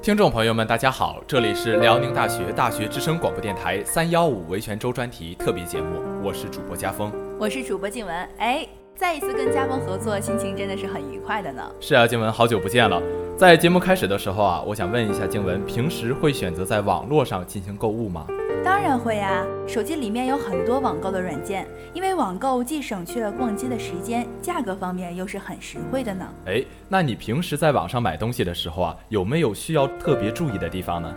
听众朋友们，大家好，这里是辽宁大学大学之声广播电台三幺五维权周专题特别节目，我是主播家峰，我是主播静文。哎，再一次跟家峰合作，心情真的是很愉快的呢。是啊，静文，好久不见了。在节目开始的时候啊，我想问一下静文，平时会选择在网络上进行购物吗？当然会呀，手机里面有很多网购的软件，因为网购既省去了逛街的时间，价格方面又是很实惠的呢。哎，那你平时在网上买东西的时候啊，有没有需要特别注意的地方呢？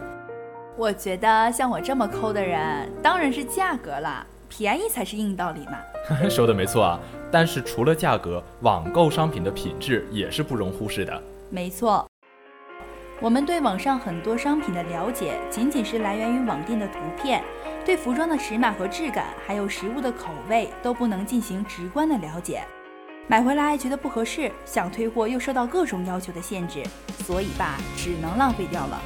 我觉得像我这么抠的人，当然是价格了，便宜才是硬道理嘛。说的没错啊，但是除了价格，网购商品的品质也是不容忽视的。没错。我们对网上很多商品的了解，仅仅是来源于网店的图片，对服装的尺码和质感，还有食物的口味，都不能进行直观的了解。买回来觉得不合适，想退货又受到各种要求的限制，所以吧，只能浪费掉了。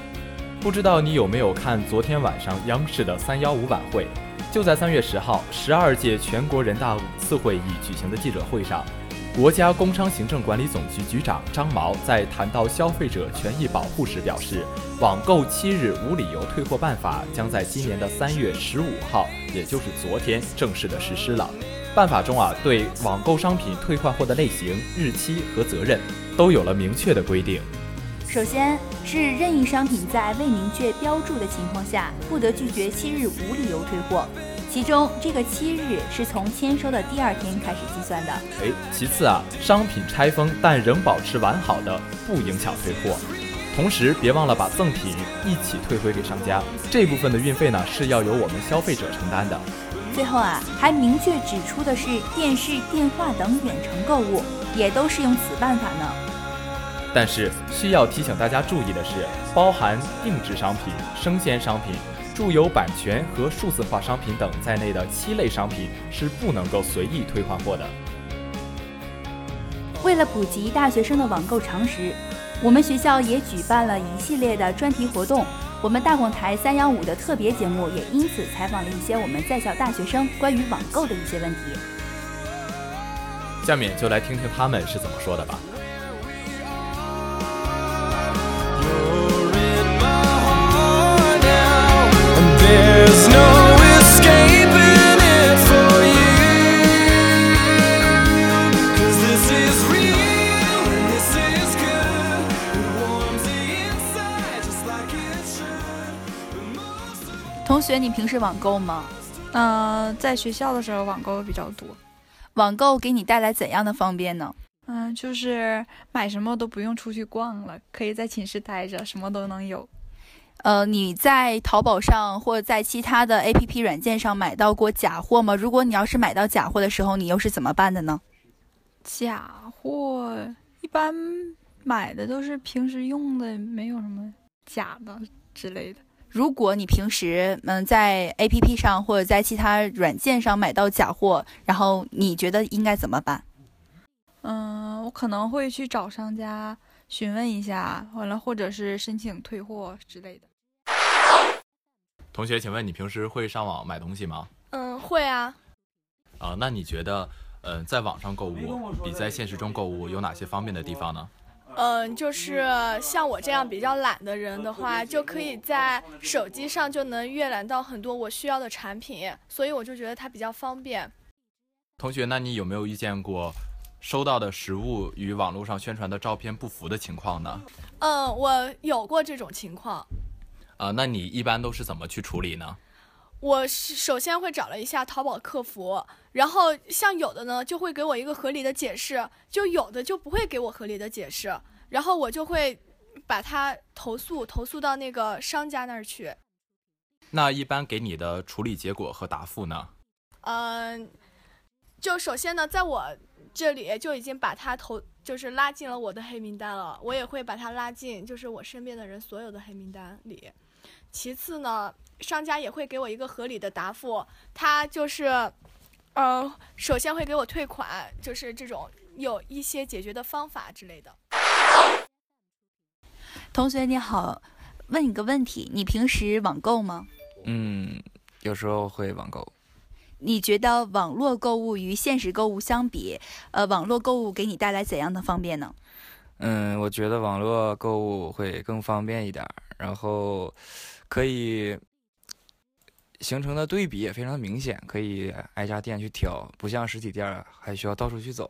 不知道你有没有看昨天晚上央视的三幺五晚会？就在三月十号，十二届全国人大五次会议举行的记者会上。国家工商行政管理总局局长张毛在谈到消费者权益保护时表示，网购七日无理由退货办法将在今年的三月十五号，也就是昨天正式的实施了。办法中啊，对网购商品退换货的类型、日期和责任都有了明确的规定。首先是任意商品在未明确标注的情况下，不得拒绝七日无理由退货。其中，这个七日是从签收的第二天开始计算的。哎，其次啊，商品拆封但仍保持完好的，不影响退货。同时，别忘了把赠品一起退回给商家，这部分的运费呢是要由我们消费者承担的。最后啊，还明确指出的是，电视、电话等远程购物也都适用此办法呢。但是需要提醒大家注意的是，包含定制商品、生鲜商品。著有版权和数字化商品等在内的七类商品是不能够随意退换货的。为了普及大学生的网购常识，我们学校也举办了一系列的专题活动。我们大广台三幺五的特别节目也因此采访了一些我们在校大学生关于网购的一些问题。下面就来听听他们是怎么说的吧。学，你平时网购吗？嗯，在学校的时候网购比较多。网购给你带来怎样的方便呢？嗯，就是买什么都不用出去逛了，可以在寝室待着，什么都能有。呃，你在淘宝上或者在其他的 APP 软件上买到过假货吗？如果你要是买到假货的时候，你又是怎么办的呢？假货一般买的都是平时用的，没有什么假的之类的。如果你平时嗯在 A P P 上或者在其他软件上买到假货，然后你觉得应该怎么办？嗯，我可能会去找商家询问一下，完了或者是申请退货之类的。同学，请问你平时会上网买东西吗？嗯，会啊。啊，那你觉得，嗯，在网上购物比在现实中购物有哪些方便的地方呢？嗯，就是像我这样比较懒的人的话，就可以在手机上就能阅览到很多我需要的产品，所以我就觉得它比较方便。同学，那你有没有遇见过收到的实物与网络上宣传的照片不符的情况呢？嗯，我有过这种情况。啊，那你一般都是怎么去处理呢？我是首先会找了一下淘宝客服，然后像有的呢就会给我一个合理的解释，就有的就不会给我合理的解释，然后我就会把它投诉，投诉到那个商家那儿去。那一般给你的处理结果和答复呢？嗯，就首先呢，在我这里就已经把他投，就是拉进了我的黑名单了，我也会把他拉进，就是我身边的人所有的黑名单里。其次呢。商家也会给我一个合理的答复，他就是，呃，首先会给我退款，就是这种有一些解决的方法之类的。同学你好，问你个问题，你平时网购吗？嗯，有时候会网购。你觉得网络购物与现实购物相比，呃，网络购物给你带来怎样的方便呢？嗯，我觉得网络购物会更方便一点，然后可以形成的对比也非常明显，可以挨家店去挑，不像实体店还需要到处去走。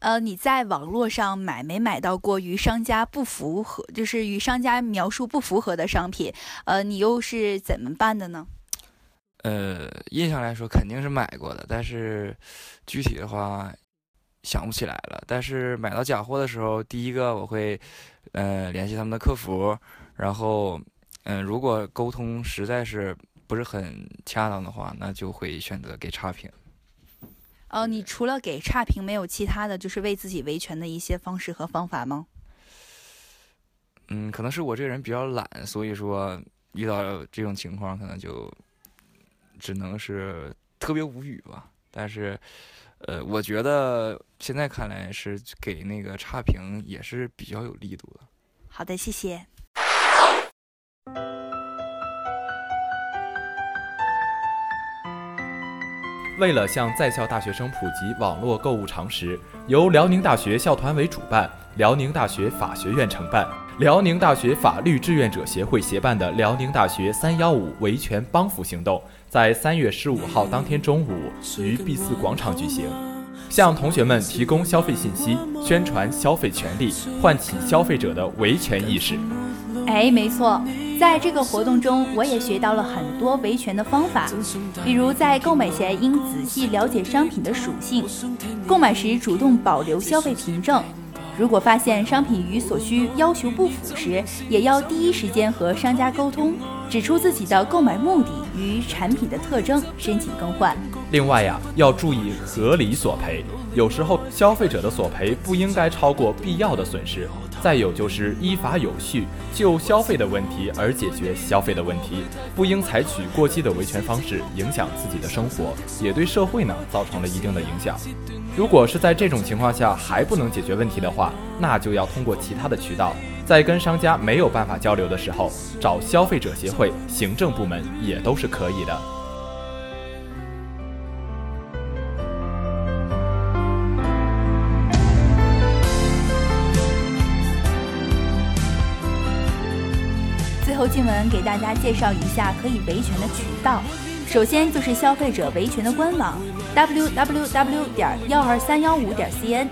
呃，你在网络上买没买到过与商家不符合，就是与商家描述不符合的商品？呃，你又是怎么办的呢？呃，印象来说肯定是买过的，但是具体的话想不起来了。但是买到假货的时候，第一个我会呃联系他们的客服，然后嗯，如果沟通实在是不是很恰当的话，那就会选择给差评。哦，你除了给差评，没有其他的就是为自己维权的一些方式和方法吗？嗯，可能是我这个人比较懒，所以说遇到这种情况，可能就只能是特别无语吧。但是，呃，我觉得现在看来是给那个差评也是比较有力度的。好的，谢谢。为了向在校大学生普及网络购物常识，由辽宁大学校团委主办、辽宁大学法学院承办、辽宁大学法律志愿者协会协办的辽宁大学“三幺五”维权帮扶行动，在三月十五号当天中午于 B 四广场举行，向同学们提供消费信息，宣传消费权利，唤起消费者的维权意识。哎，没错。在这个活动中，我也学到了很多维权的方法，比如在购买前应仔细了解商品的属性，购买时主动保留消费凭证。如果发现商品与所需要求不符时，也要第一时间和商家沟通，指出自己的购买目的与产品的特征，申请更换。另外呀，要注意合理索赔，有时候消费者的索赔不应该超过必要的损失。再有就是依法有序就消费的问题而解决消费的问题，不应采取过激的维权方式影响自己的生活，也对社会呢造成了一定的影响。如果是在这种情况下还不能解决问题的话，那就要通过其他的渠道，在跟商家没有办法交流的时候，找消费者协会、行政部门也都是可以的。后，静文给大家介绍一下可以维权的渠道。首先就是消费者维权的官网 www 点幺二三幺五点 cn，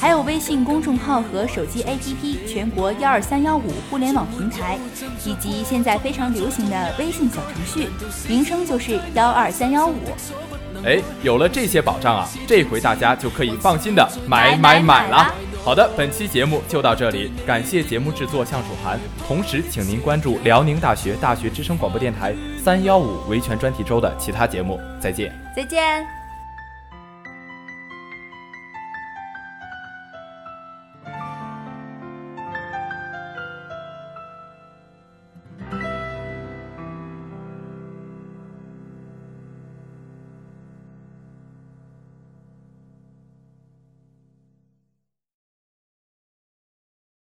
还有微信公众号和手机 APP 全国幺二三幺五互联网平台，以及现在非常流行的微信小程序，名称就是幺二三幺五。哎，有了这些保障啊，这回大家就可以放心的买买买了。好的，本期节目就到这里，感谢节目制作向楚涵。同时，请您关注辽宁大学大学之声广播电台三幺五维权专题周的其他节目。再见，再见。